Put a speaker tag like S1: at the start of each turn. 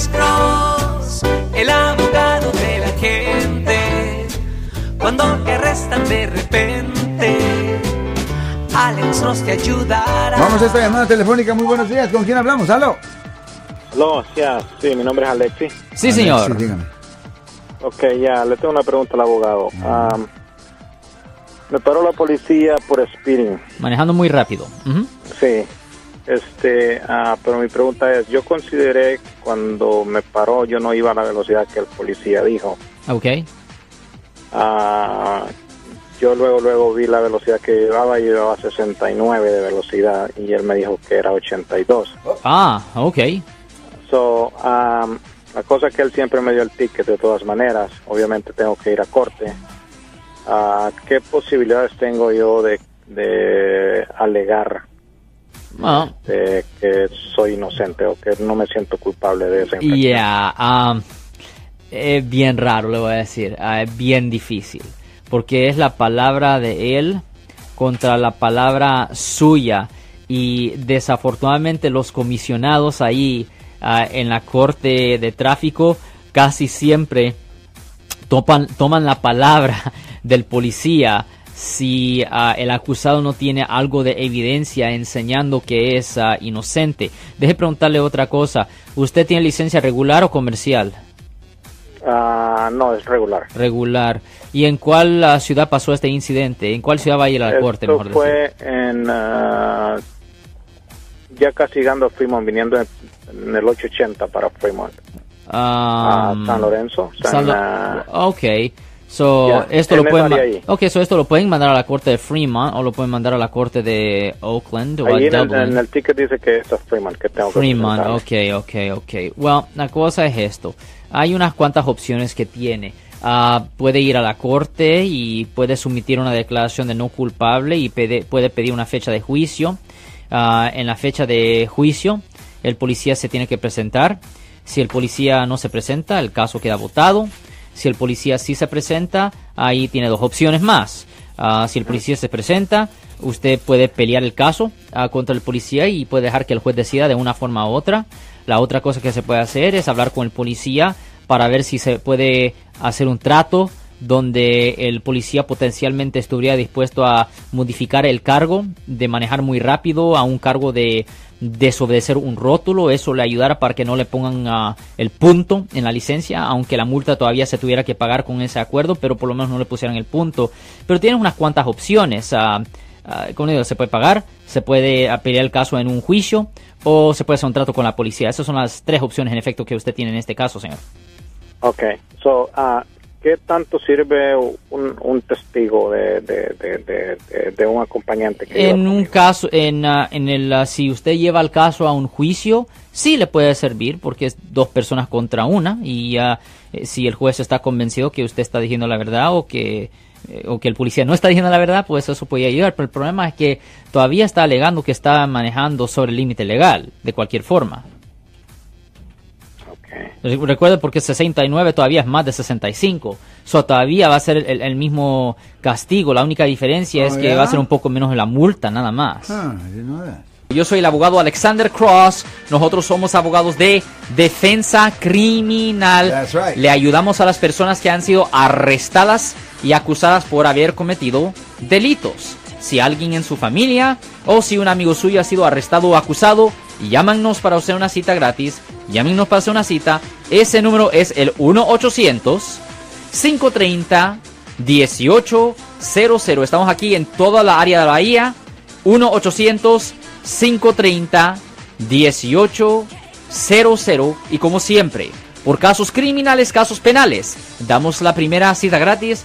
S1: Alex Cross, el abogado de la gente. Cuando te arrestan de repente, Alex Cross te ayudará.
S2: Vamos a esta llamada telefónica. Muy buenos días. ¿Con quién hablamos? ¿Aló?
S3: Aló, ya, sí, mi nombre es Alexi.
S4: Sí, señor.
S2: Sí, dígame.
S3: Ok, ya, le tengo una pregunta al abogado. Me paró la policía por speeding.
S4: Manejando muy rápido.
S3: Sí, este, ah, pero mi pregunta es, yo consideré que cuando me paró yo no iba a la velocidad que el policía dijo.
S4: Ok.
S3: Ah, yo luego luego vi la velocidad que llevaba y llevaba 69 de velocidad y él me dijo que era 82.
S4: Ah, ok.
S3: So, um, la cosa es que él siempre me dio el ticket de todas maneras. Obviamente tengo que ir a corte. Ah, ¿Qué posibilidades tengo yo de, de alegar
S4: Ah,
S3: de que soy inocente o que no me siento culpable de esa infracción?
S4: Yeah, um, es bien raro, le voy a decir. ah, es bien difícil. Porque es la palabra de él contra la palabra suya. Y desafortunadamente los comisionados ahí ah, en la corte de tráfico casi siempre topan- toman la palabra del policía si ah, el acusado no tiene algo de evidencia enseñando que es ah, inocente. Deje preguntarle otra cosa. ¿Usted tiene licencia regular o comercial?
S3: Ah, no, es regular.
S4: Regular. ¿Y en cuál ciudad pasó este incidente? ¿En cuál ciudad va a ir a la corte?
S3: Esto
S4: Mejor decir?
S3: fue en... ya casi llegando a Fremont, viniendo en, en el 880 para Fremont. a San Lorenzo. San,
S4: San Lo- ok. So, esto lo pueden
S3: área
S4: ma-
S3: ahí.
S4: Ok, so esto lo pueden mandar a la corte de Fremont o lo pueden mandar a la corte de Oakland o
S3: ahí
S4: a
S3: en el,
S4: Dublin.
S3: en el ticket dice que es a Fremont que tengo que
S4: Fremont,
S3: presentarme.
S4: ok, ok, ok. Well, la cosa es esto. Hay unas cuantas opciones que tiene. Ah, puede ir a la corte y puede sumitir una declaración de no culpable y pede- puede pedir una fecha de juicio. Ah, en la fecha de juicio, el policía se tiene que presentar. Si el policía no se presenta, el caso queda votado. Si el policía sí se presenta, ahí tiene dos opciones más. Ah, si el policía se presenta, usted puede pelear el caso ah, contra el policía y puede dejar que el juez decida de una forma u otra. La otra cosa que se puede hacer es hablar con el policía para ver si se puede hacer un trato donde el policía potencialmente estuviera dispuesto a modificar el cargo de manejar muy rápido a un cargo de desobedecer un rótulo, eso le ayudara para que no le pongan ah, el punto en la licencia, aunque la multa todavía se tuviera que pagar con ese acuerdo, pero por lo menos no le pusieran el punto. Pero tienen unas cuantas opciones. ah, ah, como digo, se puede pagar, se puede pelear el caso en un juicio o se puede hacer un trato con la policía. Esas son las tres opciones en efecto que usted tiene en este caso, señor.
S3: Ok, so, ¿qué tanto sirve un, un testigo de, de, un acompañante? Que
S4: En un caso, en, ah, en el, ah, si usted lleva el caso a un juicio, sí le puede servir porque es dos personas contra una y eh, si el juez está convencido que usted está diciendo la verdad o que eh, o que el policía no está diciendo la verdad, pues eso puede ayudar. Pero el problema es que todavía está alegando que está manejando sobre el límite legal, de cualquier forma.
S3: Ok.
S4: Re- Recuerde porque 69 todavía es más de 65. So, todavía va a ser el, el mismo castigo. La única diferencia
S2: Oh,
S4: es que
S2: ¿ya?
S4: va a ser un poco menos la multa, nada más.
S2: Ah, yo
S4: soy el abogado Alexander Cross. Nosotros somos abogados de defensa criminal.
S2: That's right.
S4: Le ayudamos a las personas que han sido arrestadas y acusadas por haber cometido delitos. Si alguien en su familia o si un amigo suyo ha sido arrestado o acusado, llámanos para hacer una cita gratis. Llámenos para hacer una cita. Ese número es el 1-800-530-1800. Estamos aquí en toda la área de la Bahía. 1-800-530-1800. Y como siempre, por casos criminales, casos penales, damos la primera cita gratis